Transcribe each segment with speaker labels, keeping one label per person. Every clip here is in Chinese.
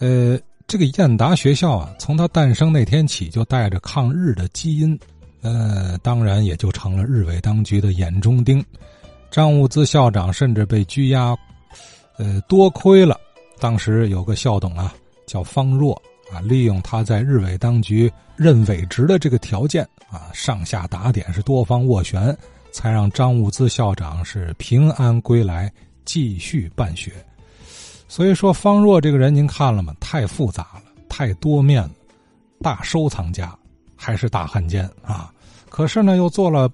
Speaker 1: 呃，这个燕达学校啊，从它诞生那天起就带着抗日的基因，呃，当然也就成了日伪当局的眼中钉。张物资校长甚至被拘押，呃，多亏了当时有个校董啊，叫方若啊，利用他在日伪当局任伪职的这个条件啊，上下打点是多方斡旋，才让张物资校长是平安归来，继续办学。所以说，方若这个人您看了吗？太复杂了，太多面了，大收藏家还是大汉奸啊！可是呢，又做了。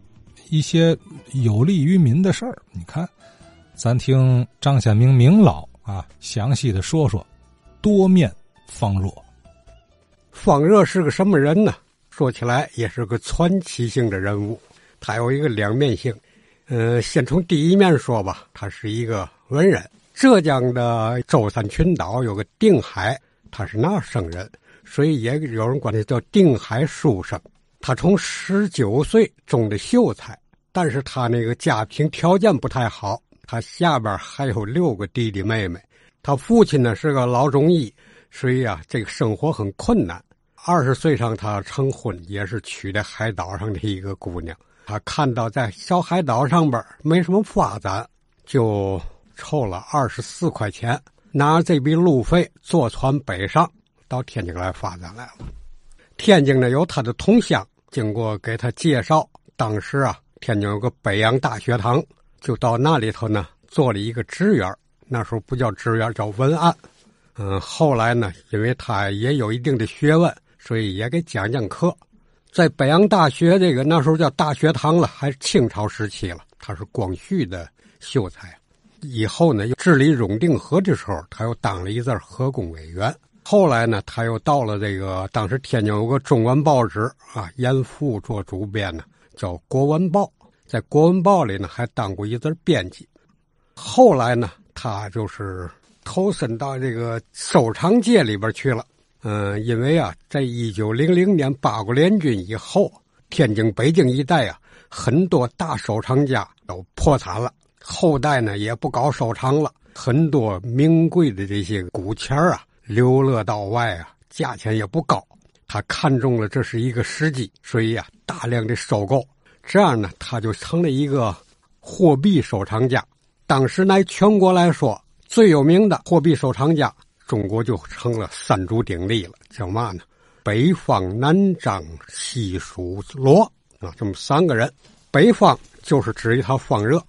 Speaker 1: 一些有利于民的事儿，你看，咱听张显明明老啊详细的说说多面方若。
Speaker 2: 方若是个什么人呢？说起来也是个传奇性的人物，他有一个两面性。呃，先从第一面说吧，他是一个文人。浙江的舟山群岛有个定海，他是那儿生人，所以也有人管他叫定海书生。他从十九岁中的秀才，但是他那个家庭条件不太好，他下边还有六个弟弟妹妹。他父亲呢是个老中医，所以啊，这个生活很困难。二十岁上他成婚，也是娶的海岛上的一个姑娘。他看到在小海岛上边没什么发展，就凑了二十四块钱，拿这笔路费坐船北上，到天津来发展来了。天津呢有他的同乡。经过给他介绍，当时啊，天津有个北洋大学堂，就到那里头呢做了一个职员。那时候不叫职员，叫文案。嗯，后来呢，因为他也有一定的学问，所以也给讲讲课。在北洋大学这个那时候叫大学堂了，还是清朝时期了。他是光绪的秀才。以后呢，又治理永定河的时候，他又当了一阵河工委员。后来呢，他又到了这个当时天津有个中文报纸啊，严复做主编呢，叫《国文报》。在《国文报》里呢，还当过一阵编辑。后来呢，他就是投身到这个收藏界里边去了。嗯，因为啊，在一九零零年八国联军以后，天津、北京一带啊，很多大收藏家都破产了，后代呢也不搞收藏了，很多名贵的这些古钱啊。流落到外啊，价钱也不高。他看中了这是一个时机，所以啊，大量的收购。这样呢，他就成了一个货币收藏家。当时乃全国来说最有名的货币收藏家，中国就成了三足鼎立了。叫嘛呢？北方南张西蜀罗啊，这么三个人。北方就是指一套方热，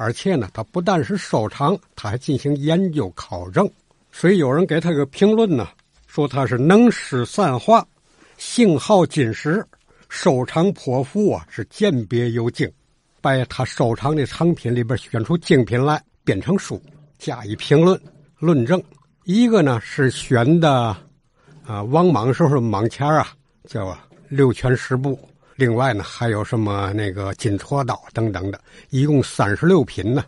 Speaker 2: 而且呢，他不但是收藏，他还进行研究考证。所以有人给他个评论呢，说他是能诗善画，性好金石，收藏颇富啊，是鉴别有精，把他收藏的藏品里边选出精品来编成书加以评论论证。一个呢是选的啊王莽时候莽钱啊，叫六全十部，另外呢还有什么那个金锉刀等等的，一共三十六品呢，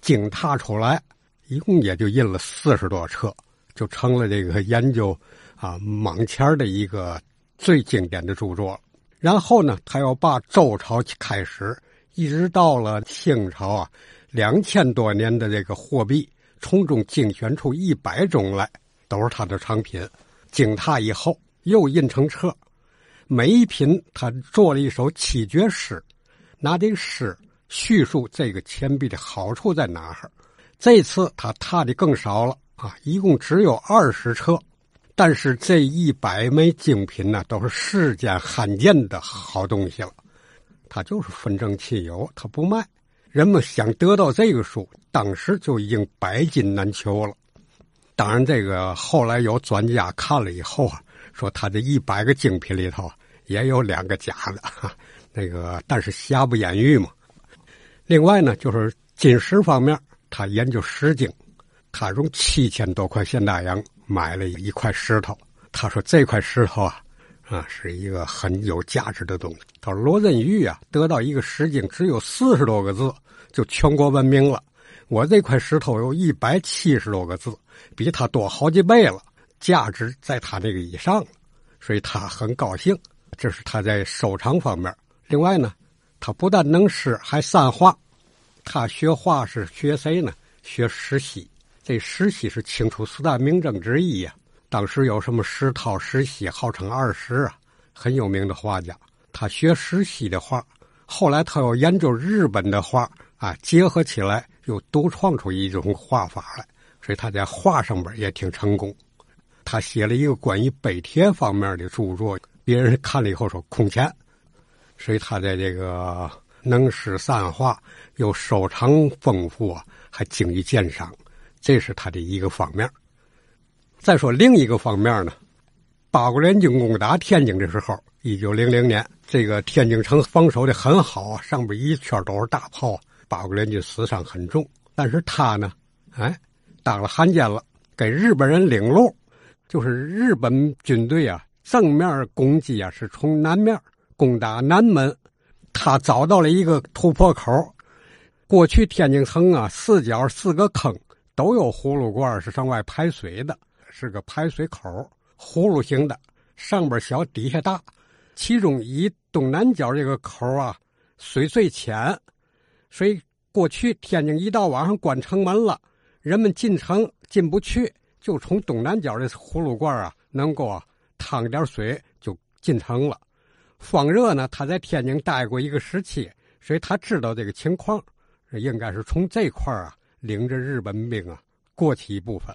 Speaker 2: 精踏出来。一共也就印了四十多册，就成了这个研究啊蟒钱的一个最经典的著作。然后呢，他要把周朝开始一直到了清朝啊，两千多年的这个货币，从中精选出一百种来，都是他的藏品。经他以后又印成册，每一品他做了一首七绝诗，拿这个诗叙述这个钱币的好处在哪儿。这次他踏的更少了啊，一共只有二十车，但是这一百枚精品呢，都是世间罕见的好东西了。他就是分证其有，他不卖。人们想得到这个书，当时就已经百金难求了。当然，这个后来有专家看了以后啊，说他这一百个精品里头也有两个假的，那个但是瑕不掩瑜嘛。另外呢，就是金石方面。他研究石经，他用七千多块现大洋买了一块石头。他说这块石头啊，啊是一个很有价值的东西。他说罗振玉啊，得到一个石经只有四十多个字，就全国闻名了。我这块石头有一百七十多个字，比他多好几倍了，价值在他这个以上，所以他很高兴。这是他在收藏方面。另外呢，他不但能诗，还善画。他学画是学谁呢？学石溪。这石溪是清初四大名政之一呀。当时有什么石涛、石溪，号称二石啊，很有名的画家。他学石溪的画，后来他又研究日本的画啊，结合起来又独创出一种画法来，所以他在画上边也挺成功。他写了一个关于北帖方面的著作，别人看了以后说空前，所以他在这个能诗善画，又收藏丰富啊，还精于鉴赏，这是他的一个方面。再说另一个方面呢，八国联军攻打天津的时候，一九零零年，这个天津城防守的很好啊，上边一圈都是大炮，八国联军死伤很重。但是他呢，哎，当了汉奸了，给日本人领路，就是日本军队啊，正面攻击啊，是从南面攻打南门，他找到了一个突破口。过去天津城啊，四角四个坑都有葫芦罐是向外排水的。是个排水口，葫芦形的，上边小，底下大。其中以东南角这个口啊，水最浅，所以过去天津一到晚上关城门了，人们进城进不去，就从东南角的葫芦罐啊，能够啊趟点水就进城了。方热呢，他在天津待过一个时期，所以他知道这个情况，应该是从这块啊领着日本兵啊过去一部分。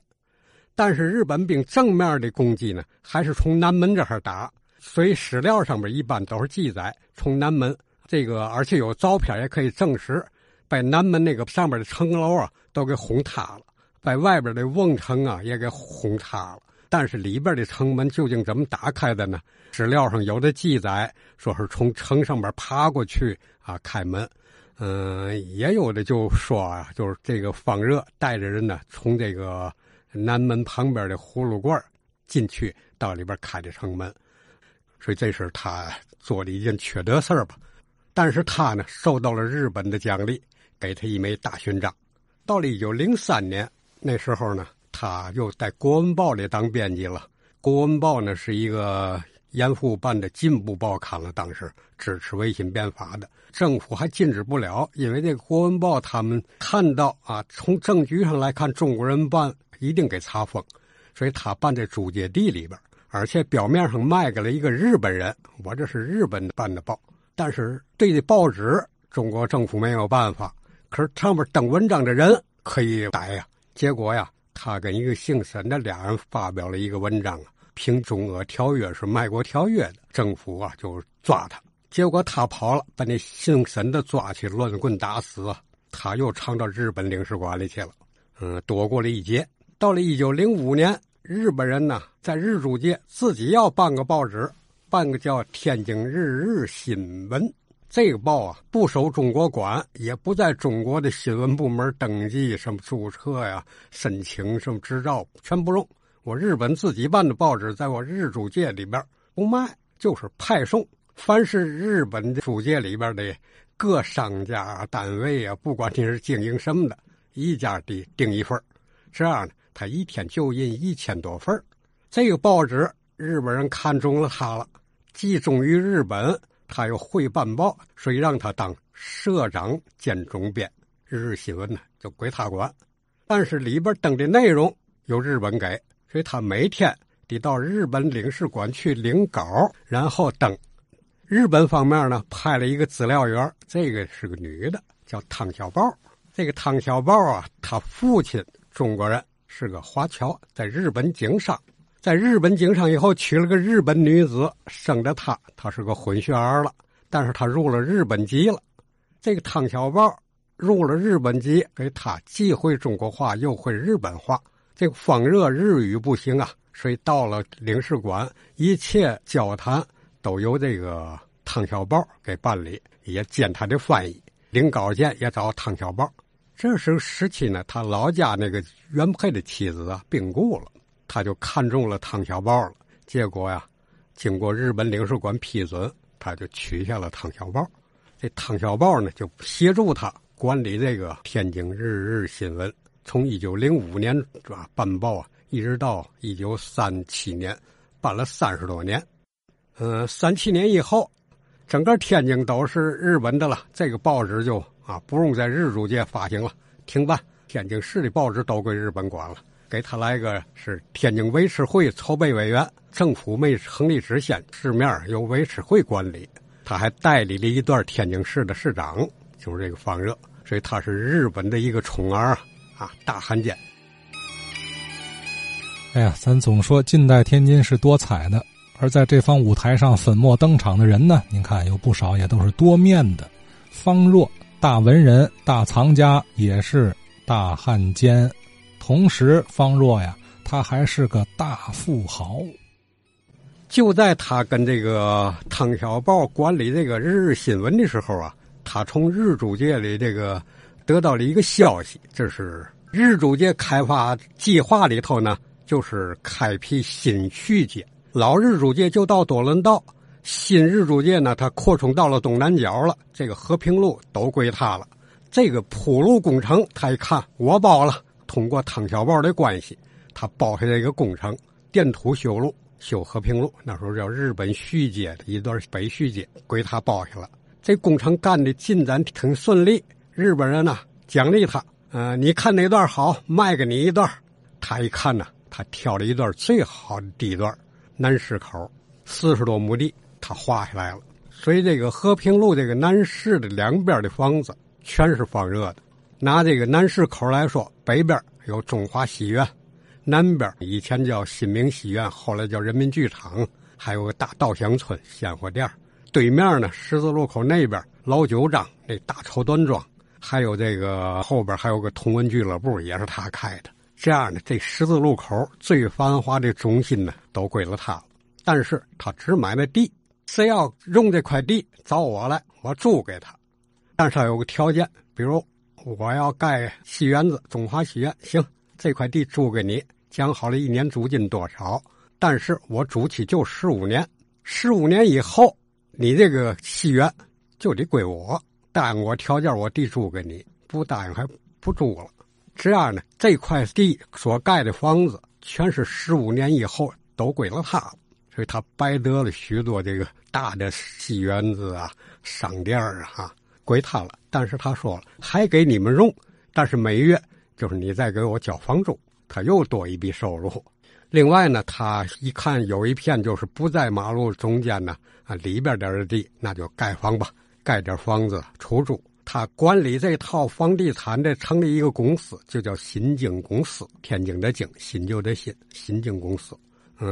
Speaker 2: 但是日本兵正面的攻击呢，还是从南门这儿打，所以史料上面一般都是记载从南门这个，而且有照片也可以证实，把南门那个上面的城楼啊都给轰塌了，把外边的瓮城啊也给轰塌了。但是里边的城门究竟怎么打开的呢？史料上有的记载说是从城上面爬过去啊开门，嗯，也有的就说啊，就是这个方热带着人呢从这个。南门旁边的葫芦罐进去到里边开的城门，所以这是他做的一件缺德事儿吧。但是他呢，受到了日本的奖励，给他一枚大勋章。到了一九零三年那时候呢，他又在《国文报》里当编辑了。《国文报》呢是一个严复办的进步报刊了，当时支持维新变法的，政府还禁止不了，因为这个《国文报》他们看到啊，从政局上来看，中国人办。一定给查封，所以他办在租界地里边，而且表面上卖给了一个日本人。我这是日本办的报，但是对这报纸，中国政府没有办法。可是上面登文章的人可以逮呀。结果呀，他跟一个姓沈的俩人发表了一个文章啊，评中俄条约是卖国条约的，政府啊就抓他。结果他跑了，把那姓沈的抓去，乱棍打死。他又藏到日本领事馆里去了，嗯，躲过了一劫。到了一九零五年，日本人呢在日租界自己要办个报纸，办个叫《天津日日新闻》。这个报啊不受中国管，也不在中国的新闻部门登记，什么注册呀、申请什么执照全不用。我日本自己办的报纸，在我日租界里边不卖，就是派送。凡是日本的租界里边的各商家单位啊，不管你是经营什么的，一家的订一份这样呢。他一天就印一千多份这个报纸日本人看中了他了，既忠于日本，他又会办报，所以让他当社长兼总编。日日新闻呢就归他管，但是里边登的内容由日本给，所以他每天得到日本领事馆去领稿，然后登。日本方面呢派了一个资料员，这个是个女的，叫汤小宝。这个汤小宝啊，他父亲中国人。是个华侨，在日本经商，在日本经商以后娶了个日本女子，生的他，他是个混血儿了。但是他入了日本籍了。这个汤小宝入了日本籍，给他既会中国话又会日本话。这个方热日语不行啊，所以到了领事馆，一切交谈都由这个汤小宝给办理，也兼他的翻译。领稿件也找汤小宝。这时时期呢，他老家那个原配的妻子啊病故了，他就看中了汤小宝了。结果呀，经过日本领事馆批准，他就取下了汤小宝。这汤小宝呢，就协助他管理这个《天津日日新闻》，从一九零五年啊办报啊，一直到一九三七年，办了三十多年。嗯，三七年以后，整个天津都是日本的了，这个报纸就。啊，不用在日租界发行了，停办。天津市的报纸都归日本管了，给他来个是天津维持会筹备委员，政府没成立之前，市面由维持会管理。他还代理了一段天津市的市长，就是这个方热，所以他是日本的一个宠儿啊，大汉奸。
Speaker 1: 哎呀，咱总说近代天津是多彩的，而在这方舞台上粉墨登场的人呢，您看有不少也都是多面的。方若，大文人、大藏家，也是大汉奸。同时，方若呀，他还是个大富豪。
Speaker 2: 就在他跟这个汤小豹管理这个日日新闻的时候啊，他从日租界里这个得到了一个消息，这是日租界开发计划里头呢，就是开辟新区界。老日租界就到多伦道，新日租界呢，它扩充到了东南角了。这个和平路都归他了。这个铺路工程，他一看我包了，通过汤小宝的关系，他包下这个工程，垫土修路。修和平路，那时候叫日本续街的一段北续街，归他包下了。这工程干的进展挺顺利，日本人呢奖励他，呃，你看哪段好，卖给你一段。他一看呢，他挑了一段最好的地段，南市口四十多亩地，他划下来了。所以这个和平路这个南市的两边的房子全是放热的。拿这个南市口来说，北边有中华戏院。南边以前叫新明戏院，后来叫人民剧场，还有个大稻香村鲜货店。对面呢，十字路口那边老九章那大绸缎庄，还有这个后边还有个同文俱乐部，也是他开的。这样呢，这十字路口最繁华的中心呢，都归了他了。但是他只买卖地，谁要用这块地找我来，我租给他。但是他有个条件，比如我要盖戏园子，中华戏院，行。这块地租给你，讲好了一年租金多少？但是我租期就十五年，十五年以后，你这个戏院就得归我。答应我条件，我地租给你；不答应，还不租了。这样呢，这块地所盖的房子，全是十五年以后都归了他，所以他白得了许多这个大的戏园子啊、商店啊，哈，归他了。但是他说了，还给你们用，但是每月。就是你再给我交房租，他又多一笔收入。另外呢，他一看有一片就是不在马路中间呢，啊里边点的地，那就盖房吧，盖点房子出租。他管理这套房地产的，成立一个公司，就叫新京公司。天津的京，新旧的新，新京公司。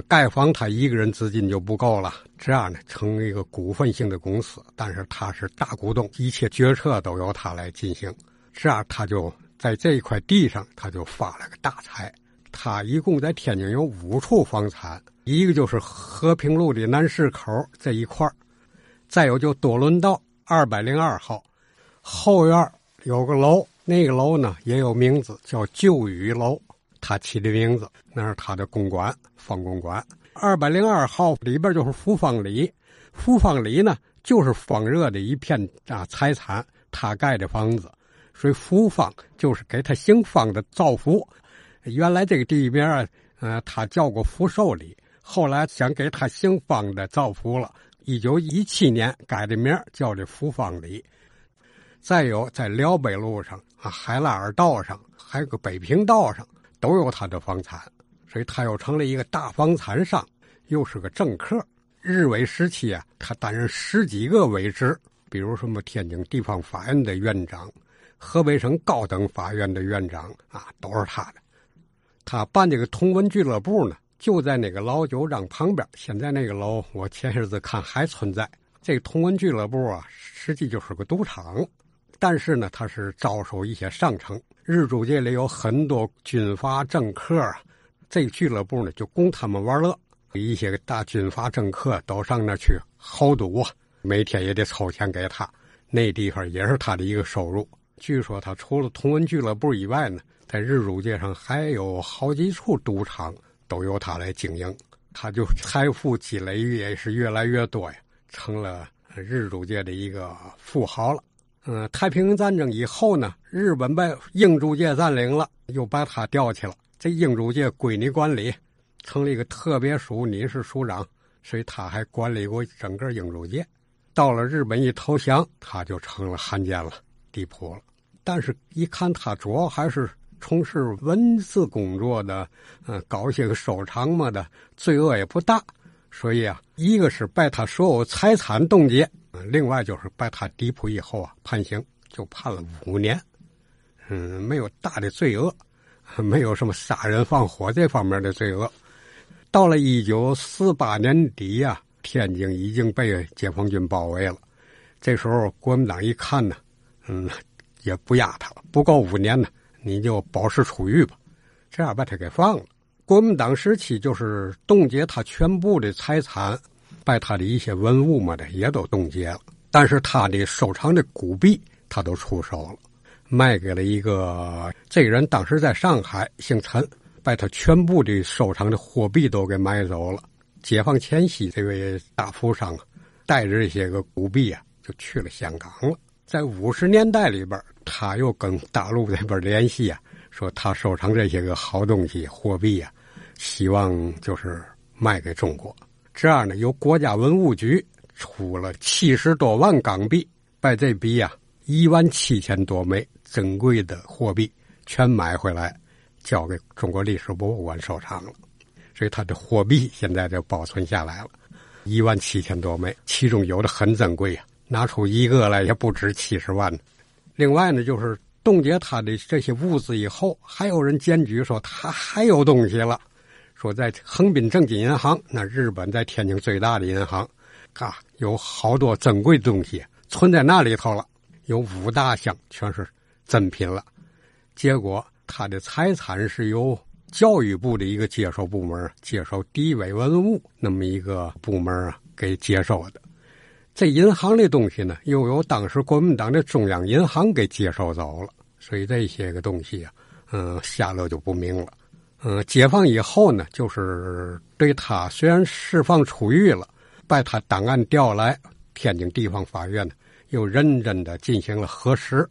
Speaker 2: 盖房他一个人资金就不够了，这样呢，成一个股份性的公司，但是他是大股东，一切决策都由他来进行，这样他就。在这一块地上，他就发了个大财。他一共在天津有五处房产，一个就是和平路的南市口这一块再有就多伦道二百零二号后院有个楼，那个楼呢也有名字，叫旧宇楼，他起的名字，那是他的公馆，方公馆。二百零二号里边就是福方里，福方里呢就是方热的一片啊财产，他盖的房子。所以福方就是给他姓方的造福。原来这个地名啊，呃，他叫过福寿里，后来想给他姓方的造福了。一九一七年改的名叫这福方里。再有在辽北路上啊，海拉尔道上，还有个北平道上，都有他的房产。所以他又成了一个大房产商，又是个政客。日伪时期啊，他担任十几个位职，比如什么天津地方法院的院长。河北省高等法院的院长啊，都是他的。他办这个同文俱乐部呢，就在那个老酒庄旁边。现在那个楼，我前些日子看还存在。这个同文俱乐部啊，实际就是个赌场，但是呢，他是招收一些上层。日租界里有很多军阀政客啊，这个俱乐部呢，就供他们玩乐。一些个大军阀政客都上那去豪赌啊，每天也得凑钱给他。那地方也是他的一个收入。据说他除了同文俱乐部以外呢，在日租界上还有好几处赌场都由他来经营，他就财富积累也是越来越多呀，成了日租界的一个富豪了。嗯，太平洋战争以后呢，日本被英租界占领了，又把他调去了，这英租界归你管理，成立一个特别署，你是署长，所以他还管理过整个英租界。到了日本一投降，他就成了汉奸了，地仆了。但是，一看他主要还是从事文字工作的，嗯，搞一些个收藏么的，罪恶也不大。所以啊，一个是把他所有财产冻结，嗯另外就是把他逮捕以后啊，判刑就判了五年。嗯，没有大的罪恶，没有什么杀人放火这方面的罪恶。到了一九四八年底呀，天津已经被解放军包围了。这时候国民党一看呢，嗯，也不压他了，不够五年呢，你就保释出狱吧，这样把他给放了。国民党时期就是冻结他全部的财产，把他的一些文物嘛的也都冻结了，但是他的收藏的古币他都出手了，卖给了一个这个人，当时在上海，姓陈。把他全部的收藏的货币都给买走了。解放前夕，这位大富商啊带着这些个古币啊，就去了香港了。在五十年代里边，他又跟大陆那边联系啊，说他收藏这些个好东西、货币啊，希望就是卖给中国。这样呢，由国家文物局出了七十多万港币，把这笔啊一万七千多枚珍贵的货币全买回来。交给中国历史博物馆收藏了，所以他的货币现在就保存下来了，一万七千多枚，其中有的很珍贵啊，拿出一个来也不止七十万。另外呢，就是冻结他的这些物资以后，还有人检举说他还有东西了，说在横滨正金银行，那日本在天津最大的银行，啊，有好多珍贵东西存在那里头了，有五大箱全是珍品了，结果。他的财产是由教育部的一个接收部门接收敌伪文物那么一个部门啊给接收的，这银行的东西呢，又由当时国民党的中央银行给接收走了，所以这些个东西啊，嗯，下落就不明了。嗯，解放以后呢，就是对他虽然释放出狱了，把他档案调来天津地方法院呢，又认真的进行了核实，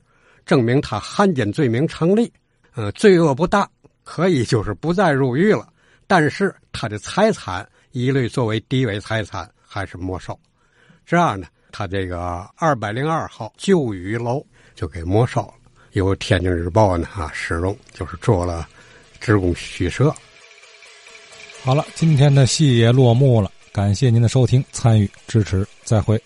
Speaker 2: 证明他汉奸罪名成立。呃，罪恶不大，可以就是不再入狱了，但是他的财产一律作为敌伪财产还是没收。这样呢，他这个二百零二号旧雨楼就给没收了。由天津日报呢啊，使用就是做了职工虚设。
Speaker 1: 好了，今天的戏也落幕了，感谢您的收听、参与、支持，再会。